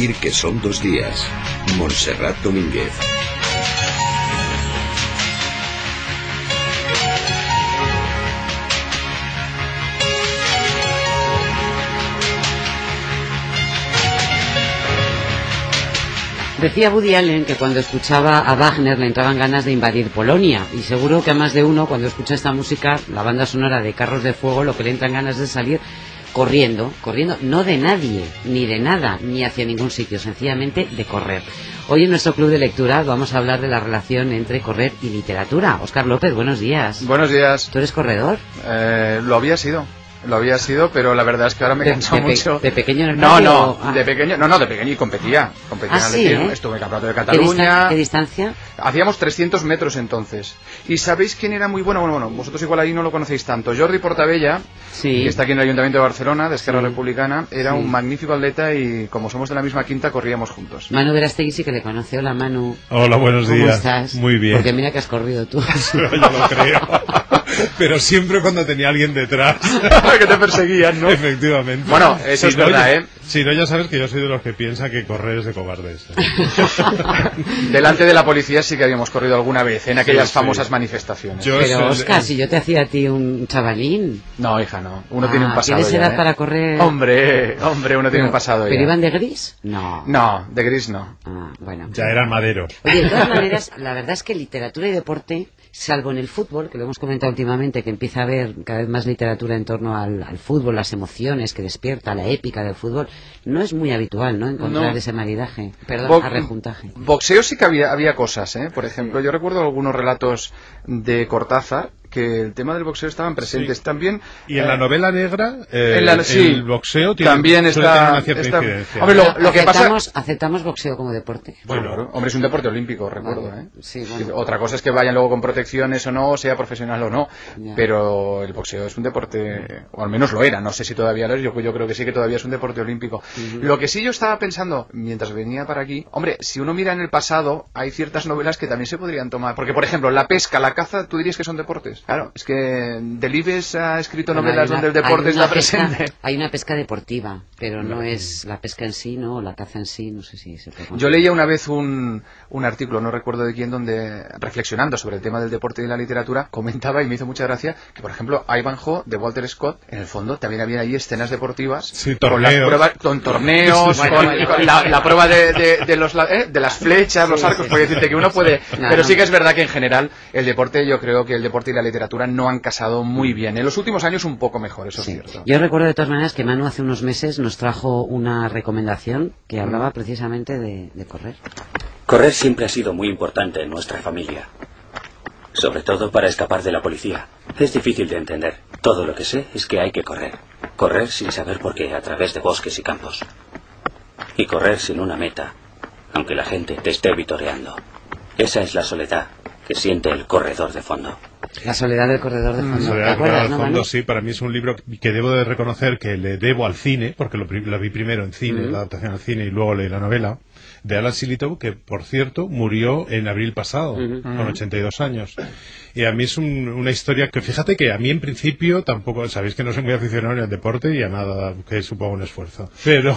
Que son dos días. Montserrat Domínguez. Decía Woody Allen que cuando escuchaba a Wagner le entraban ganas de invadir Polonia y seguro que a más de uno cuando escucha esta música, la banda sonora de Carros de Fuego, lo que le entran ganas de salir corriendo, corriendo, no de nadie, ni de nada, ni hacia ningún sitio, sencillamente de correr. Hoy en nuestro club de lectura vamos a hablar de la relación entre correr y literatura. Oscar López, buenos días. Buenos días. ¿Tú eres corredor? Eh, lo había sido. Lo había sido, pero la verdad es que ahora me pe- mucho. de pequeño en el No, no, ah. de pequeño, no, no, de pequeño y competía. Competía Ah, en sí, ¿eh? estuve en el campeonato de ¿Qué, Cataluña. qué distancia? Hacíamos 300 metros entonces. ¿Y sabéis quién era muy bueno? Bueno, bueno, vosotros igual ahí no lo conocéis tanto. Jordi Portabella, Sí. que está aquí en el Ayuntamiento de Barcelona, de Esquerra Sí. Republicana, era Sí. un magnífico atleta y como somos de la misma quinta, corríamos juntos. Manu Verastegui sí que le conoce. Hola, Manu. Hola, buenos ¿Cómo días. estás? Muy bien. Porque mira que has corrido tú. Yo lo creo. Pero siempre cuando tenía alguien detrás. que te perseguían, ¿no? Efectivamente. Bueno, eso es no, verdad, ¿eh? Si no, ya sabes que yo soy de los que piensa que correr es de cobardes. ¿eh? Delante de la policía sí que habíamos corrido alguna vez, en aquellas sí. famosas manifestaciones. Yo Pero, Oscar, si yo te hacía a ti un chavalín. No, hija, no. Uno Ah, tiene un pasado. ¿Tienes ya, edad ¿eh? para correr? Hombre, hombre, uno tiene un pasado ¿Pero ya. iban de gris? No. No, de gris no. Ah, bueno. Ya eran maderos. Oye, de todas maneras, la verdad es que literatura y deporte, salvo en el fútbol, que lo hemos comentado últimamente, que empieza a haber cada vez más literatura en torno al, al fútbol, las emociones que despierta, la épica del fútbol, no es muy habitual, ¿no? Encontrar No. ese maridaje, perdón, Bo- arrejuntaje. Boxeo sí que había, había cosas, ¿eh? Por ejemplo, yo recuerdo algunos relatos de Cortázar que el tema del boxeo estaban presentes. Sí. También... Y en eh, la novela negra, eh, en la- sí. el boxeo tiene, También está- una cierta está- incidencia. Hombre, lo- lo que pasa- aceptamos, aceptamos boxeo como deporte. Bueno, claro. hombre, es un deporte olímpico, recuerdo, Vale. ¿eh? Sí, bueno. Otra cosa es que vayan luego con protecciones o no, sea profesional o no, Ya. pero el boxeo es un deporte, o al menos lo era, no sé si todavía lo es, yo, yo creo que sí que todavía es un deporte olímpico. Lo que sí yo estaba pensando, mientras venía para aquí, hombre, si uno mira en el pasado, hay ciertas novelas que también se podrían tomar, porque por ejemplo, la pesca, la caza, tú dirías que son deportes. Claro, es que Delibes ha escrito Bueno, novelas una- donde el deporte está pesca- presente. Hay una pesca deportiva, pero no es la pesca en sí, ¿no? O la caza en sí, no sé si se puede Yo leía una vez un, un artículo, no recuerdo de quién, donde, reflexionando sobre el tema del deporte y la literatura, comentaba y me hizo mucha gracia que, por ejemplo, Ivanhoe de Walter Scott, en el fondo también había ahí escenas deportivas. Sí, con las pruebas, con torneos, Bueno, con, bueno, con la, la prueba de, de- de los, eh, de las flechas, los Sí, arcos, sí, puede sí. decirte que uno puede. No, pero no. sí que es verdad que en general el deporte, yo creo que el deporte y la literatura no han casado muy bien. En los últimos años un poco mejor, eso Sí. es cierto. Yo recuerdo de todas maneras que Manu hace unos meses nos trajo una recomendación que Mm. hablaba precisamente de, de correr. Correr siempre ha sido muy importante en nuestra familia. Sobre todo para escapar de la policía. Es difícil de entender. Todo lo que sé es que hay que correr. Correr sin saber por qué a través de bosques y campos. Y correr sin una meta, aunque la gente te esté vitoreando. Esa es la soledad que siente el corredor de fondo. La soledad del corredor de fondo. ¿Te Soledad acuerdas, al no, fondo, sí, para mí es un libro que debo de reconocer que le debo al cine, porque lo, pri- lo vi primero en cine, la adaptación al cine, y luego leí la novela, de Alan Silitow, que por cierto murió en abril pasado, con 82 años. Y a mí es un- una historia que, fíjate que a mí en principio tampoco, sabéis que no soy muy aficionado al deporte y a nada que suponga un esfuerzo. Pero,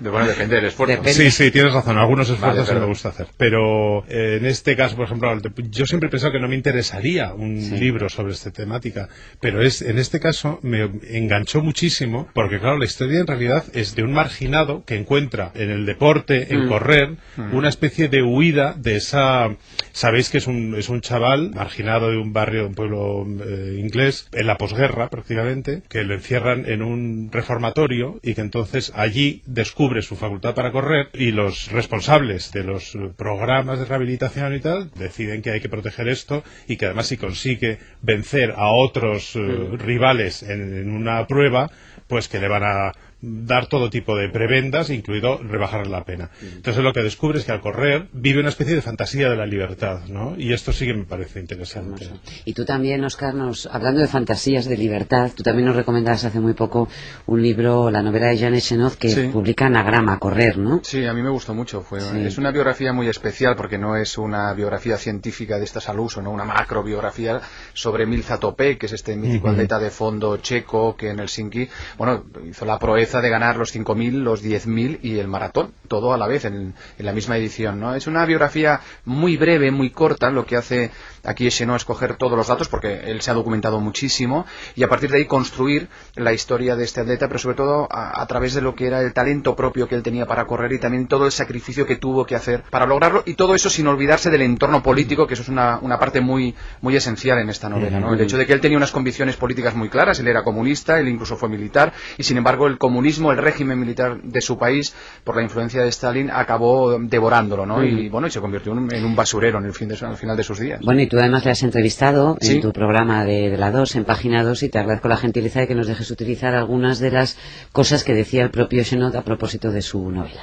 Bueno, depende del esfuerzo. Depende. Sí, sí, tienes razón. Algunos Vale, esfuerzos sí me gusta hacer. Pero eh, en este caso, por ejemplo, yo siempre he pensado que no me interesaría un Sí. libro sobre esta temática. Pero es en este caso me enganchó muchísimo porque, claro, la historia en realidad es de un marginado que encuentra en el deporte, en correr, una especie de huida de esa... Sabéis que es un, es un chaval marginado de un barrio, de un pueblo eh, inglés, en la posguerra prácticamente, que lo encierran en un reformatorio y que entonces allí descubre su facultad para correr y los responsables de los programas de rehabilitación y tal deciden que hay que proteger esto y que además si consigue vencer a otros eh, rivales en, en una prueba, pues que le van a dar todo tipo de prebendas, incluido rebajar la pena. Entonces lo que descubre es que al correr vive una especie de fantasía de la libertad, ¿no? Y esto sí que me parece interesante. Y tú también, Oscar, nos, hablando de fantasías de libertad, tú también nos recomendabas hace muy poco un libro, la novela de Janet Chenov, que Sí. publica Anagrama, Correr, ¿no? Sí, a mí me gustó mucho. Fue, Sí. Es una biografía muy especial porque no es una biografía científica de estas al uso, ¿no? una macrobiografía sobre Milza Topé, que es este mítico atleta de fondo checo que en Helsinki bueno, hizo la proeza proeza de ganar los 5.000, los 10.000 y el maratón, todo a la vez en, en, la misma edición. ¿no? Es una biografía muy breve, muy corta, lo que hace aquí es no escoger todos los datos porque él se ha documentado muchísimo y a partir de ahí construir la historia de este atleta, pero sobre todo a, a través de lo que era el talento propio que él tenía para correr y también todo el sacrificio que tuvo que hacer para lograrlo y todo eso sin olvidarse del entorno político, que eso es una, una parte muy, muy esencial en esta novela. ¿no? El hecho de que él tenía unas convicciones políticas muy claras, él era comunista, él incluso fue militar y sin embargo el comunismo, el régimen militar de su país, por la influencia de Stalin, acabó devorándolo ¿no? y bueno y se convirtió en un, basurero en el fin de, al final de sus días. Bueno, y tú además le has entrevistado ¿Sí? en tu programa de, de, la 2, en página 2, y te agradezco la gentileza de que nos dejes utilizar algunas de las cosas que decía el propio Chenot a propósito de su novela.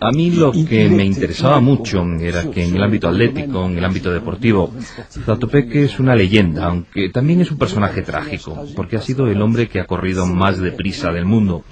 A mí lo que me interesaba mucho era que en el ámbito atlético, en el ámbito deportivo, Zatopeque es una leyenda, aunque también es un personaje trágico, porque ha sido el hombre que ha corrido más deprisa del mundo.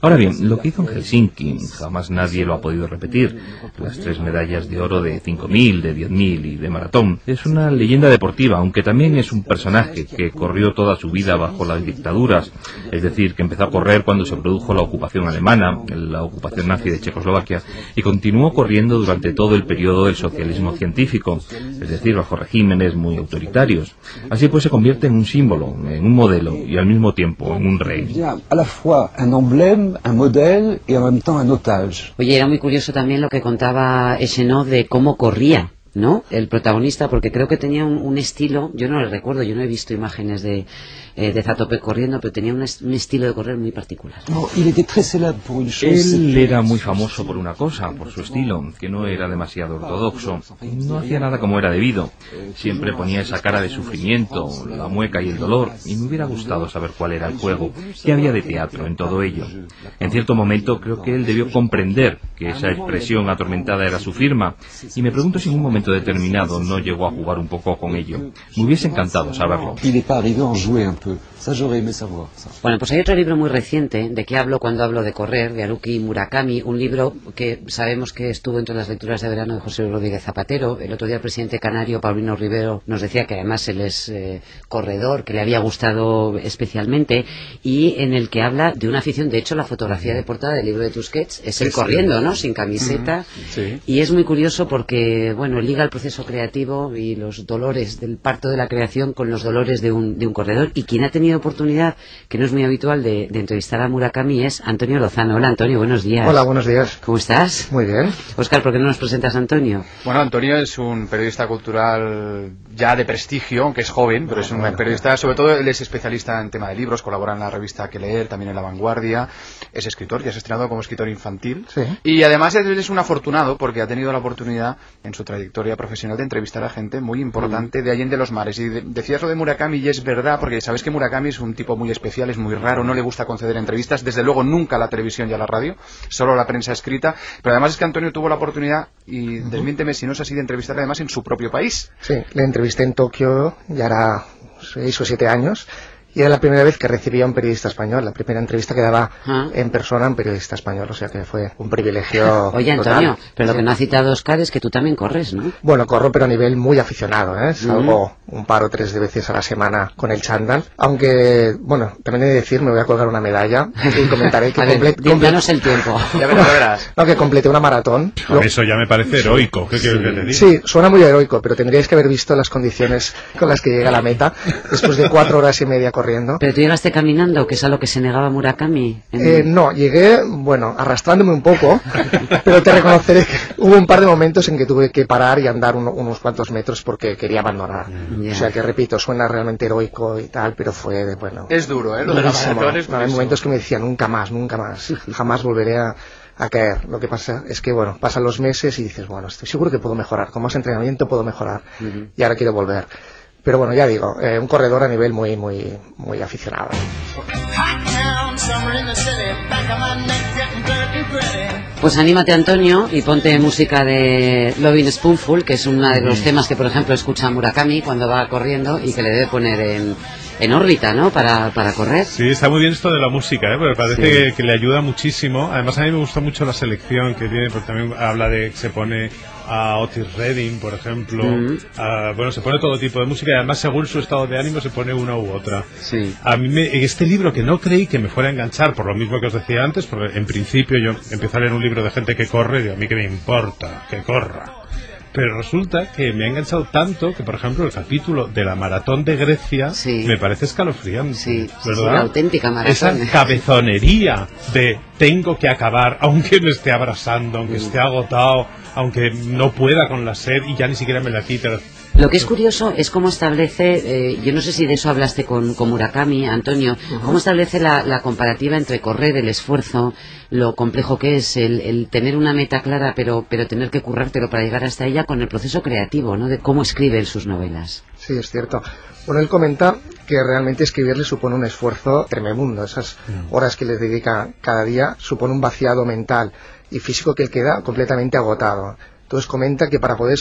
Ahora bien, lo que hizo en Helsinki, jamás nadie lo ha podido repetir. Las tres medallas de oro de 5.000, de 10.000 y de maratón. Es una leyenda deportiva, aunque también es un personaje que corrió toda su vida bajo las dictaduras. Es decir, que empezó a correr cuando se produjo la ocupación alemana, la ocupación nazi de Checoslovaquia, y continuó corriendo durante todo el periodo del socialismo científico, es decir, bajo regímenes muy autoritarios. Así pues se convierte en un símbolo, en un modelo y al mismo tiempo en rey. A la fois un emblème, un modèle y en même temps un otage. Oye, era muy curioso también lo que contaba Echenot de cómo corría. ¿No? El protagonista, porque creo que tenía un, un, estilo, yo no lo recuerdo, yo no he visto imágenes de, eh, de Zatope corriendo, pero tenía un, est un, estilo de correr muy particular. No. Él era muy famoso por una cosa, por su estilo, que no era demasiado ortodoxo. No hacía nada como era debido. Siempre ponía esa cara de sufrimiento, la mueca y el dolor, y me hubiera gustado saber cuál era el juego, qué había de teatro en todo ello. En cierto momento creo que él debió comprender que esa expresión atormentada era su firma, y me pregunto si en un momento determinado no llegó a jugar un poco con ello. Me hubiese encantado saberlo. Bueno, pues hay otro libro muy reciente de que hablo cuando hablo de correr, de Haruki Murakami, un libro que sabemos que estuvo entre las lecturas de verano de José Rodríguez Zapatero. El otro día el presidente canario, Paulino Rivero, nos decía que además él es eh, corredor, que le había gustado especialmente, y en el que habla de una afición. De hecho, la fotografía de portada del libro de Tusquets es él sí, corriendo, ¿no? Sin camiseta. Mm -hmm. sí. Y es muy curioso porque, bueno, liga el proceso creativo y los dolores del parto de la creación con los dolores de un, de un corredor. Y quien ha tenido oportunidad, que no es muy habitual, de, de, entrevistar a Murakami es Antonio Lozano. Hola Antonio, buenos días. Hola, buenos días. ¿Cómo estás? Muy bien. Oscar, ¿por qué no nos presentas a Antonio? Bueno, Antonio es un periodista cultural ya de prestigio, aunque es joven, pero es un bueno, periodista, sobre todo él es especialista en tema de libros, colabora en la revista Que Leer, también en La Vanguardia, es escritor, ya se ha estrenado como escritor infantil. Sí. Y además él es un afortunado porque ha tenido la oportunidad en su trayectoria profesional de entrevistar a gente muy importante mm. de Allende los Mares. Y de, decías lo de Murakami y es verdad, porque sabes que Murakami es un tipo muy especial, es muy raro, no le gusta conceder entrevistas, desde luego nunca la televisión y a la radio, solo la prensa escrita, pero además es que Antonio tuvo la oportunidad, y uh -huh. desmiénteme si no es así, de entrevistarle además en su propio país. Sí, le entrevisté en Tokio, ya era seis o siete años, y era la primera vez que recibía a un periodista español, la primera entrevista que daba ¿Ah? en persona a un periodista español, o sea que fue un privilegio. Oye, Antonio, total. pero lo que no ha citado Oscar es que tú también corres, ¿no? Bueno, corro, pero a nivel muy aficionado, ¿eh? Salgo mm. un par o tres de veces a la semana con el chándal, aunque, bueno, también he de decir, me voy a colgar una medalla y comentaré que completé. el tiempo. ya verás, ya verás. No, que completé una maratón. Lo... Eso ya me parece heroico, ¿qué quieres que te diga? Sí, suena muy heroico, pero tendríais que haber visto las condiciones con las que llega a la meta, después de cuatro horas y media corriendo. Pero tú llegaste caminando, que es a lo que se negaba Murakami? En... Eh, no, llegué, bueno, arrastrándome un poco, pero te reconoceré que hubo un par de momentos en que tuve que parar y andar uno, unos cuantos metros porque quería abandonar. Yeah. O sea que, repito, suena realmente heroico y tal, pero fue, de, bueno... Es duro, ¿eh? Lo de es no, Hay momentos que me decían, nunca más, nunca más, jamás volveré a a caer. Lo que pasa es que, bueno, pasan los meses y dices, bueno, estoy seguro que puedo mejorar. Con más entrenamiento puedo mejorar. Uh -huh. Y ahora quiero volver. Pero bueno, ya digo, eh, un corredor a nivel muy, muy, muy aficionado. Pues anímate Antonio y ponte música de Loving Spoonful, que es uno de los temas que por ejemplo escucha Murakami cuando va corriendo y que le debe poner en, en órbita, ¿no? Para, para correr. Sí, está muy bien esto de la música, ¿eh? Porque parece sí. que, que, le ayuda muchísimo. Además a mí me gusta mucho la selección que tiene, porque también habla de que se pone a Otis Redding, por ejemplo. Mm. a- bueno, se pone todo tipo de música y además según su estado de ánimo se pone una u otra. Sí. A mí me- este libro que no creí que me fuera a enganchar, por lo mismo que os decía antes, porque en principio yo empecé a leer un libro de gente que corre y digo, a mí que me importa, que corra. Pero resulta que me ha enganchado tanto que, por ejemplo, el capítulo de la maratón de Grecia Sí. me parece escalofriante. Sí, ¿verdad? la auténtica maratón. Esa cabezonería de tengo que acabar, aunque me esté abrasando, Mm. aunque esté agotado, aunque no pueda con la sed y ya ni siquiera me la quite. Lo que es curioso es cómo establece, eh, yo no sé si de eso hablaste con, con Murakami, Antonio, cómo establece la, la comparativa entre correr, el esfuerzo, lo complejo que es el, el tener una meta clara, pero, pero tener que currártelo para llegar hasta ella con el proceso creativo, ¿no? De cómo escribe él sus novelas. Sí, es cierto. Bueno, él comenta que realmente escribirle supone un esfuerzo tremendo. Esas horas que le dedica cada día supone un vaciado mental y físico que él queda completamente agotado. Entonces comenta que para poder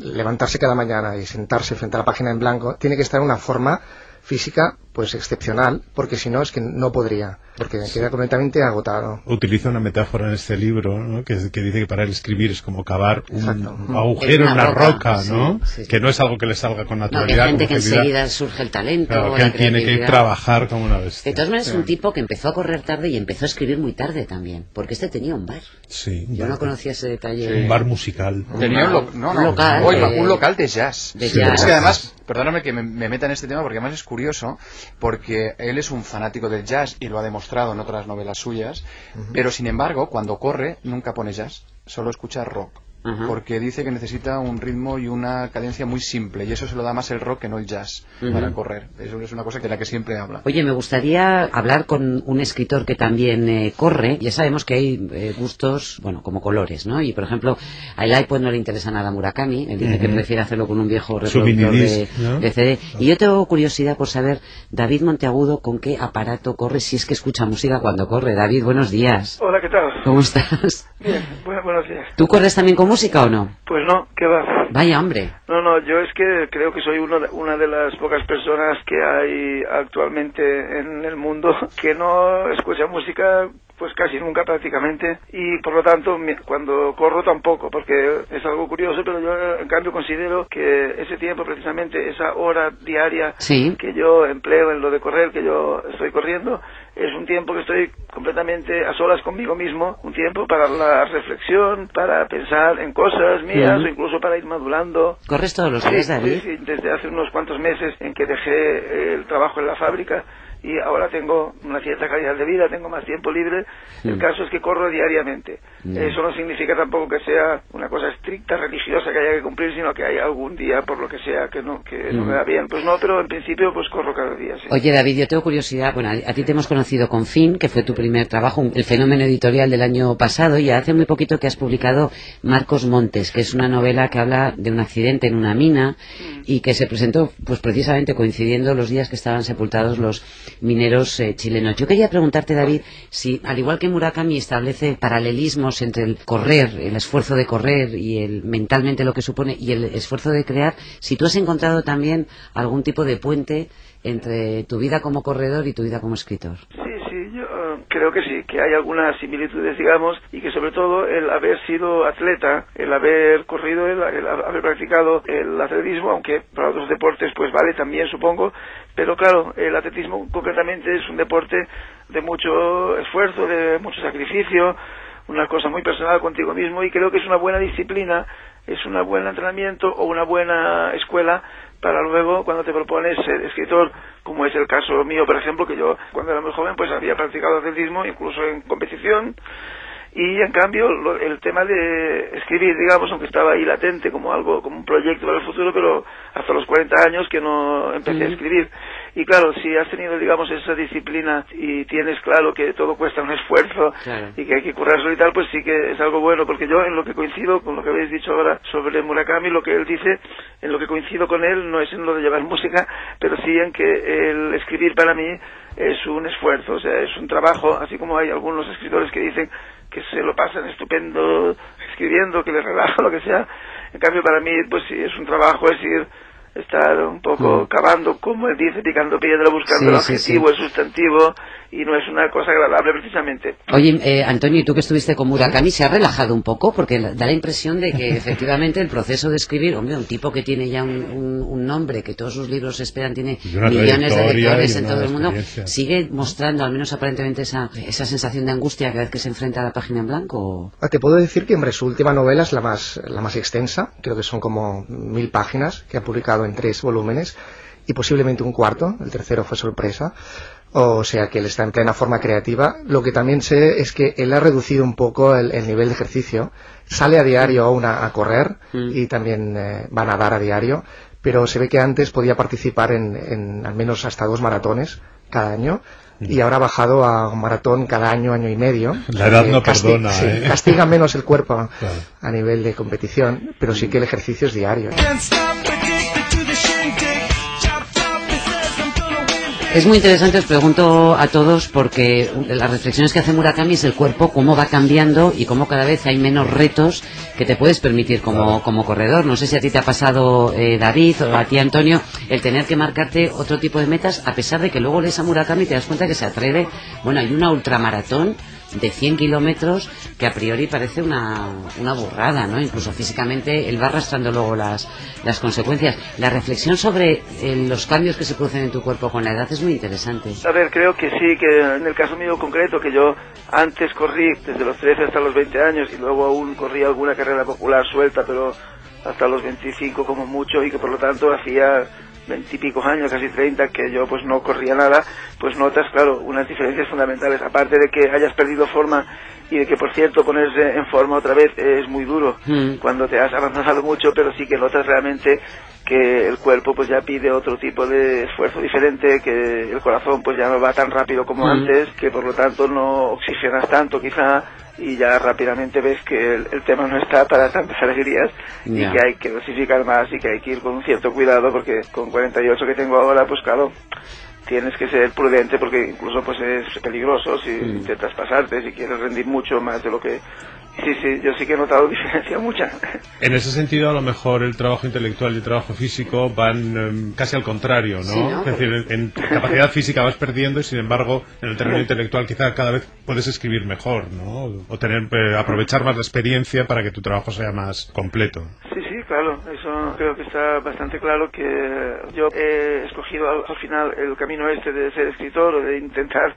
levantarse cada mañana y sentarse frente a la página en blanco tiene que estar en una forma física pues excepcional porque si no es que no podría porque queda completamente agotado. Utiliza una metáfora en este libro ¿no? que, que dice que para él escribir es como cavar un Exacto. agujero En una una roca, roca, sí, ¿no? sí, sí. Que no es algo que le salga con No, que hay naturalidad. gente que enseguida surge el talento, Claro, que la él tiene que trabajar como una bestia. De todas maneras, es un tipo que empezó a correr tarde y empezó a escribir muy tarde también, porque este tenía un bar. Sí, Yo no conocía ese detalle. un bar musical. Tenía un, lo- no, Un no, local, Oye, eh, un local de jazz. de Es jazz. que además, perdóname que me, me meta en este tema porque además es curioso, porque él es un fanático del jazz y lo ha demostrado en otras novelas suyas, pero sin embargo, cuando corre, nunca pone jazz, solo escucha rock. Ajá. Porque dice que necesita un ritmo y una cadencia muy simple, y eso se lo da más el rock que no el jazz Ujú. para correr. Eso es una cosa de la que siempre habla. Oye, me gustaría hablar con un escritor que también eh, corre. Ya sabemos que hay eh, gustos, bueno, como colores, ¿no? Y por ejemplo, a el iPod no le interesa nada a Murakami. Él dice que Ujú. prefiere hacerlo con un viejo reproductor de, ¿no? de CD. Y yo tengo curiosidad por saber, David Monteagudo, con qué aparato corre, si es que escucha música cuando corre. David, buenos días. Hola, ¿qué tal? ¿Cómo estás? Bien, bu- buenos días. ¿Tú corres también con música o no? Pues no, ¿qué va? Vaya, hombre. No, no, yo es que creo que soy uno de- una de las pocas personas que hay actualmente en el mundo que no escucha música pues casi nunca prácticamente y por lo tanto cuando corro tampoco porque es algo curioso pero yo en cambio considero que ese tiempo precisamente esa hora diaria Sí. que yo empleo en lo de correr que yo estoy corriendo es un tiempo que estoy completamente a solas conmigo mismo un tiempo para la reflexión para pensar en cosas mías o incluso para ir madurando. ¿Corres todos los Sí, días, David? sí, sí, desde hace unos cuantos meses en que dejé el trabajo en la fábrica y ahora tengo una cierta calidad de vida, tengo más tiempo libre. El Mm. caso es que corro diariamente. Mm. Eso no significa tampoco que sea una cosa estricta, religiosa que haya que cumplir, sino que hay algún día, por lo que sea, que no, que no Mm. me da bien. Pues no, pero en principio pues corro cada día, sí. Oye, David, yo tengo curiosidad. Bueno, a, ti te hemos conocido con Fin, que fue tu primer trabajo, el fenómeno editorial del año pasado, y hace muy poquito que has publicado Marcos Montes, que es una novela que habla de un accidente en una mina y que se presentó, pues precisamente coincidiendo los días que estaban sepultados los mineros eh, chilenos. Yo quería preguntarte, David, si al igual que Murakami establece paralelismos entre el correr, el esfuerzo de correr y el mentalmente lo que supone y el esfuerzo de crear, si tú has encontrado también algún tipo de puente entre tu vida como corredor y tu vida como escritor. Sí, sí, yo eh, creo que sí, que hay algunas similitudes, digamos, y que sobre todo el haber sido atleta, el haber corrido, el, el haber practicado el atletismo, aunque para otros deportes pues vale también supongo, pero claro, el atletismo concretamente es un deporte de mucho esfuerzo, de mucho sacrificio, una cosa muy personal contigo mismo y creo que es una buena disciplina, es un buen entrenamiento o una buena escuela para luego cuando te propones ser escritor, como es el caso mío, por ejemplo, que yo cuando era muy joven pues había practicado atletismo, incluso en competición, y en cambio lo- el tema de escribir, digamos, aunque estaba ahí latente como algo, como un proyecto para el futuro, pero hasta los 40 años que no empecé a escribir. Y claro, si has tenido, digamos, esa disciplina y tienes claro que todo cuesta un esfuerzo Claro. y que hay que currárselo y tal, pues sí que es algo bueno, porque yo en lo que coincido con lo que habéis dicho ahora sobre Murakami, lo que él dice, en lo que coincido con él no es en lo de llevar música, pero sí en que el escribir para mí es un esfuerzo, o sea, es un trabajo, así como hay algunos escritores que dicen que se lo pasan estupendo escribiendo, que les relaja, lo que sea. En cambio, para mí, pues sí, es un trabajo, es ir estar un poco cavando, como él dice, picando piedra, buscando Sí, el sí, objetivo, el sustantivo, y no es una cosa agradable precisamente. Oye, eh, Antonio, ¿y tú que estuviste con Murakami se ha relajado un poco? Porque da la impresión de que efectivamente el proceso de escribir, hombre, un tipo que tiene ya un, un- un nombre, que todos sus libros se esperan, tiene millones de lectores en todo el mundo. ¿sigue mostrando al menos aparentemente esa, esa sensación de angustia cada vez que se enfrenta a la página en blanco? o- Ah, Te puedo decir que, hombre, su última novela es la más, la más extensa, creo que son como mil páginas, que ha publicado en tres volúmenes, y posiblemente un cuarto, el tercero fue sorpresa, o sea que él está en plena forma creativa. Lo que también sé es que él ha reducido un poco el, el nivel de ejercicio, sale a diario aún a, a correr y también eh, va a nadar a diario, pero se ve que antes podía participar en, en al menos hasta dos maratones cada año. Y ahora ha bajado a un maratón cada año, año y medio. La edad Eh, no casti- perdona, sí, ¿eh? castiga menos el cuerpo Claro. a nivel de competición, pero sí que el ejercicio es diario. Es muy interesante, os pregunto a todos, porque las reflexiones que hace Murakami es el cuerpo, cómo va cambiando y cómo cada vez hay menos retos que te puedes permitir como, como corredor. No sé si a ti te ha pasado, eh, David, o a ti, Antonio, el tener que marcarte otro tipo de metas, a pesar de que luego lees a Murakami y te das cuenta que se atreve. Bueno, hay una ultramaratón de 100 kilómetros que a priori parece una, una burrada, ¿no? Incluso físicamente él va arrastrando luego las, las consecuencias. La reflexión sobre eh, los cambios que se producen en tu cuerpo con la edad es muy interesante. A ver, creo que sí, que en el caso mío concreto, que yo antes corrí desde los 13 hasta los 20 años y luego aún corrí alguna carrera popular suelta, pero hasta los 25 como mucho y que por lo tanto hacía veintipico años, casi 30, que yo pues no corría nada, pues notas, claro, unas diferencias fundamentales. Aparte de que hayas perdido forma y de que, por cierto, ponerse en forma otra vez es muy duro Mm. cuando te has avanzado mucho, pero sí que notas realmente que el cuerpo pues ya pide otro tipo de esfuerzo diferente, que el corazón pues ya no va tan rápido como Mm. antes, que por lo tanto no oxigenas tanto quizá y ya rápidamente ves que el, el tema no está para tantas alegrías y que hay que dosificar más y que hay que ir con un cierto cuidado porque con 48 que tengo ahora pues claro tienes que ser prudente porque incluso pues es peligroso si intentas pasarte, si quieres rendir mucho más de lo que... Sí, sí, yo sí que he notado diferencia mucha. En ese sentido, a lo mejor el trabajo intelectual y el trabajo físico van em, casi al contrario, ¿no? Sí, ¿no? Es decir, en, en capacidad física vas perdiendo y, sin embargo, en el terreno intelectual quizá cada vez puedes escribir mejor, ¿no? O tener, eh, aprovechar más la experiencia para que tu trabajo sea más completo. Sí, sí, claro, eso creo que está bastante claro que yo he escogido al, al final el camino este de ser escritor o de intentar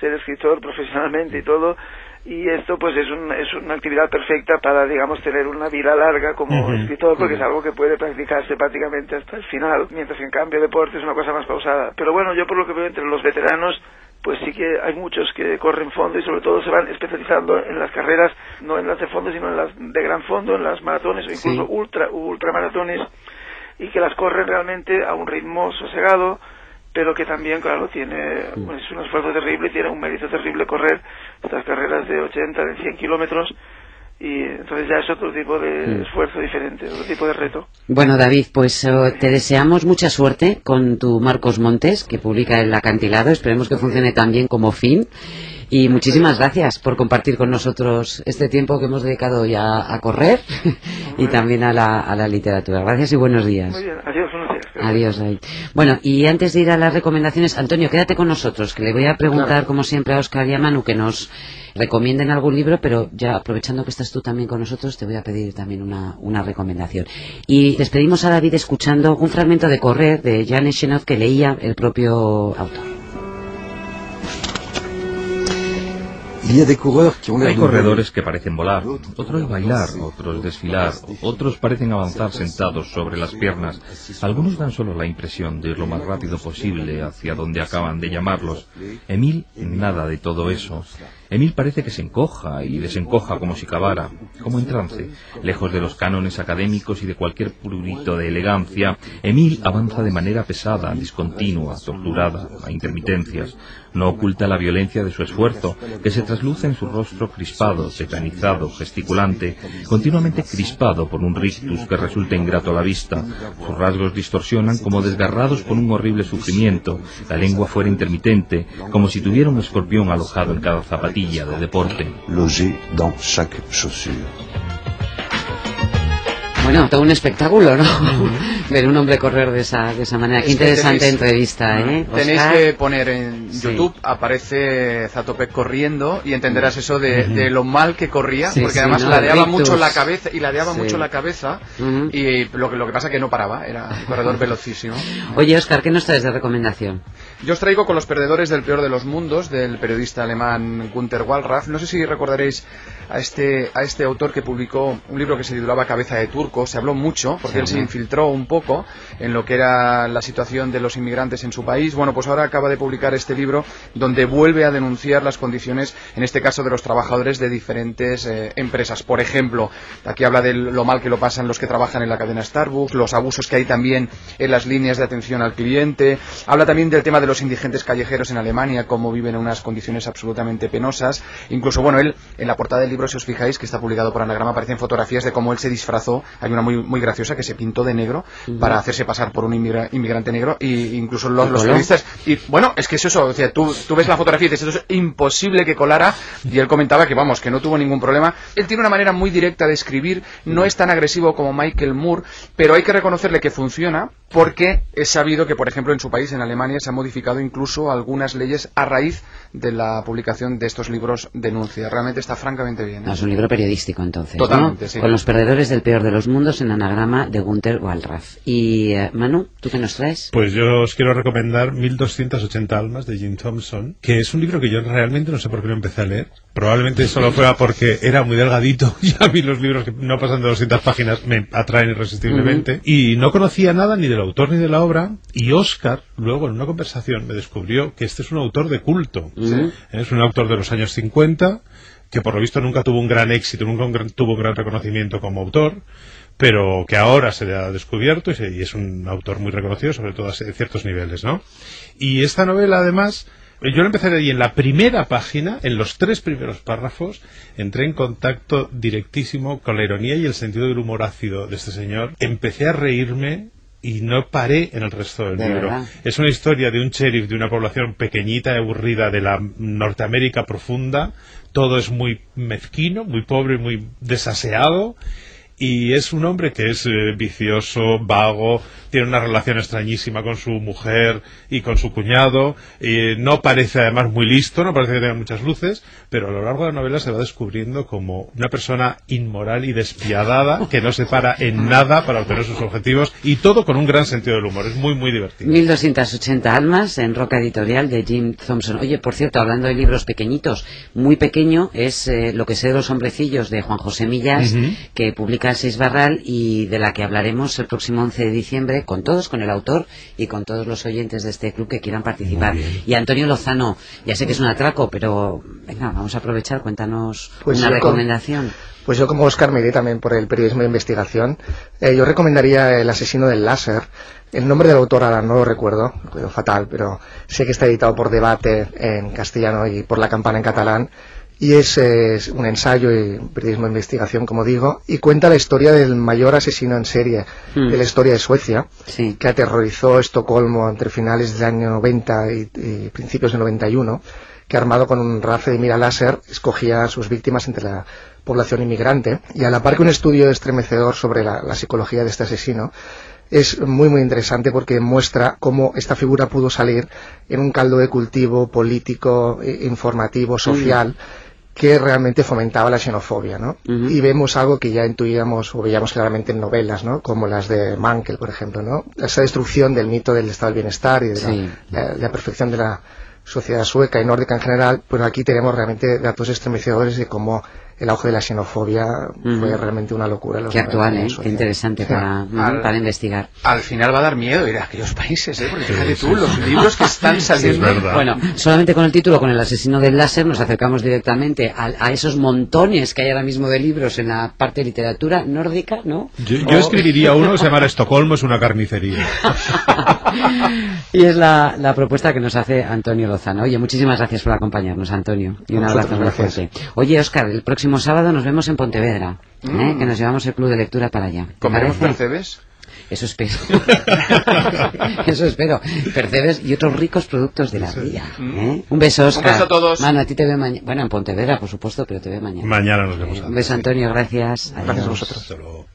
ser escritor profesionalmente y todo y esto pues es, un, es una actividad perfecta para digamos tener una vida larga como escritor porque es algo que puede practicarse prácticamente hasta el final mientras que en cambio deporte es una cosa más pausada. Pero bueno yo por lo que veo entre los veteranos pues sí que hay muchos que corren fondo y sobre todo se van especializando en las carreras, no en las de fondo, sino en las de gran fondo, en las maratones o incluso Sí. ultra ultramaratones y que las corren realmente a un ritmo sosegado, pero que también, claro, tiene es un esfuerzo terrible tiene un mérito terrible correr estas carreras de 80, de 100 kilómetros y entonces ya es otro tipo de esfuerzo diferente, otro tipo de reto. Bueno, David, pues eh, te deseamos mucha suerte con tu Marcos Montes, que publica El Acantilado. Esperemos que funcione tan bien como fin. Y muchísimas gracias por compartir con nosotros este tiempo que hemos dedicado ya a correr y también a la, a la literatura. Gracias y buenos días. Muy bien, adiós, buenos días. Adiós, David. Bueno, y antes de ir a las recomendaciones, Antonio, quédate con nosotros, que le voy a preguntar, como siempre, a Oscar y a Manu que nos recomienden algún libro, pero ya aprovechando que estás tú también con nosotros, te voy a pedir también una, una recomendación. Y despedimos a David escuchando un fragmento de Correr de Jan Echenov que leía el propio autor. Hay corredores que parecen volar, otros bailar, otros desfilar, otros parecen avanzar sentados sobre las piernas. Algunos dan solo la impresión de ir lo más rápido posible hacia donde acaban de llamarlos. Emil, nada de todo eso. Emil parece que se encoja y desencoja como si cavara, como en trance. Lejos de los cánones académicos y de cualquier prurito de elegancia, Emil avanza de manera pesada, discontinua, torturada, a intermitencias. No oculta la violencia de su esfuerzo, que se trasluce en su rostro crispado, tetanizado, gesticulante, continuamente crispado por un rictus que resulta ingrato a la vista. Sus rasgos distorsionan como desgarrados por un horrible sufrimiento, la lengua fuera intermitente, como si tuviera un escorpión alojado en cada zapatilla de deporte. logé dans chaque chaussure. Bueno, todo un espectáculo, ¿no? Ver un hombre correr de esa, de esa manera. Qué Es interesante tenéis- entrevista, ¿eh? Tenéis Oscar? que poner en Sí. YouTube, aparece Zatopek corriendo y entenderás eso de, de lo mal que corría, Sí, porque sí, además ¿no? ladeaba Rictus. mucho la cabeza y ladeaba Sí. mucho la cabeza y lo que, lo que pasa que no paraba, era un corredor velocísimo. Oye, Oscar, ¿qué nos traes de recomendación? Yo os traigo con los perdedores del peor de los mundos del periodista alemán Gunther Wallraff. No sé si recordaréis a este, a este autor que publicó un libro que se titulaba Cabeza de Turco. Se habló mucho porque Sí. él se infiltró un poco en lo que era la situación de los inmigrantes en su país. Bueno, pues ahora acaba de publicar este libro donde vuelve a denunciar las condiciones, en este caso de los trabajadores de diferentes eh, empresas. Por ejemplo, aquí habla de lo mal que lo pasan los que trabajan en la cadena Starbucks, los abusos que hay también en las líneas de atención al cliente. Habla también del tema de los indigentes callejeros en Alemania, cómo viven en unas condiciones absolutamente penosas. Incluso, bueno, él, en la portada del libro, si os fijáis, que está publicado por Anagrama, aparecen fotografías de cómo él se disfrazó. Hay una muy, muy graciosa que se pintó de negro para hacerse pasar por un inmigra- inmigrante negro y incluso los, periodistas. Y bueno, es que es eso, o sea, tú, tú ves la fotografía y dices, esto es imposible que colara. Y él comentaba que, vamos, que no tuvo ningún problema. Él tiene una manera muy directa de escribir, no es tan agresivo como Michael Moore, pero hay que reconocerle que funciona porque es sabido que, por ejemplo, en su país, en Alemania, se han modificado incluso algunas leyes a raíz de la publicación de estos libros denuncia. Realmente está francamente bien. ¿eh? No, es un libro periodístico entonces, Totalmente, ¿no? sí. Con los perdedores del peor de los mundos en anagrama de Gunther Wallraff. Y eh, Manu, ¿tú qué nos traes? Pues yo os quiero recomendar 1280 almas de Jim Thompson, que es un libro que yo realmente no sé por qué lo empecé a leer. Probablemente solo fuera porque era muy delgadito y a mí los libros que no pasan de 200 páginas me atraen irresistiblemente. Y no conocía nada ni del autor ni de la obra. Y Oscar, luego en una conversación, me descubrió que este es un autor de culto. Es un autor de los años 50 que por lo visto nunca tuvo un gran éxito, nunca un gran- tuvo un gran reconocimiento como autor, pero que ahora se le ha descubierto y, se- y es un autor muy reconocido, sobre todo a ciertos niveles, ¿no? Y esta novela, además, yo la empecé ahí en la primera página, en los tres primeros párrafos, entré en contacto directísimo con la ironía y el sentido del humor ácido de este señor. Empecé a reírme y no paré en el resto del De libro. verdad. Es una historia de un sheriff de una población pequeñita y aburrida de la Norteamérica profunda. Todo es muy mezquino, muy pobre, muy desaseado. Y es un hombre que es eh, vicioso, vago, tiene una relación extrañísima con su mujer y con su cuñado. y no parece además muy listo, no parece que tenga muchas luces, pero a lo largo de la novela se va descubriendo como una persona inmoral y despiadada que no se para en nada para obtener sus objetivos y todo con un gran sentido del humor. Es muy, muy divertido. 1280 almas en Roca Editorial de Jim Thompson. Oye, por cierto, hablando de libros pequeñitos, muy pequeño es eh, Lo que sé de los hombrecillos de Juan José Millas, Ujú. que publica Seis Barral y de la que hablaremos el próximo 11 de diciembre con todos, con el autor y con todos los oyentes de este club que quieran participar. Y Antonio Lozano, ya sé que es un atraco, pero venga, vamos a aprovechar, cuéntanos Pues una con- recomendación. Pues yo como Oscar me iré también por el periodismo de investigación. Eh, yo recomendaría El asesino del láser. El nombre del autor ahora no lo recuerdo, lo recuerdo fatal, pero sé que está editado por Debate en castellano y por La Campana en catalán. Y es, es un ensayo y periodismo de investigación, como digo, y cuenta la historia del mayor asesino en serie Mm. de la historia de Suecia, Sí. que aterrorizó Estocolmo entre finales del año 90 y, y principios del 91, que armado con un rifle de mira láser escogía a sus víctimas entre la población inmigrante. Y a la par que un estudio estremecedor sobre la, la psicología de este asesino, es muy muy interesante porque muestra cómo esta figura pudo salir en un caldo de cultivo político, eh, informativo, social, que realmente fomentaba la xenofobia, ¿no? Y vemos algo que ya intuíamos o veíamos claramente en novelas, ¿no? Como las de Mankel, por ejemplo, ¿no? Esa destrucción del mito del estado del bienestar y de la, la perfección de la sociedad sueca y nórdica en general, pues aquí tenemos realmente datos estremecedores de cómo el auge de la xenofobia fue realmente una locura. los Qué actual, 90 en ¿eh? Qué interesante Sí. para, Al- para investigar. Al final va a dar miedo ir a aquellos países, ¿eh? Porque fíjate tú, los libros que están saliendo. Bueno, solamente con el título, con el asesino del láser, nos acercamos directamente a, a esos montones que hay ahora mismo de libros en la parte de literatura nórdica, ¿no? Yo, yo escribiría uno que se llamara Estocolmo es una carnicería. y es la, la propuesta que nos hace Antonio Lozano. Oye, muchísimas gracias por acompañarnos, Antonio. Y un A abrazo muy fuerte. Oye, Óscar, el próximo sábado nos vemos en Pontevedra, ¿eh? que nos llevamos el club de lectura para allá. ¿Te ¿Comeremos percebes? Eso espero. Eso espero. Percebes y otros ricos productos de la vida. ¿eh? Un beso, Oscar. beso a todos. Mano, a ti te veo mañana. Bueno, en Pontevedra, por supuesto, pero te veo mañana. Mañana nos vemos. Un beso, Antonio. Gracias. Gracias a Adiós. vosotros. Hasta luego.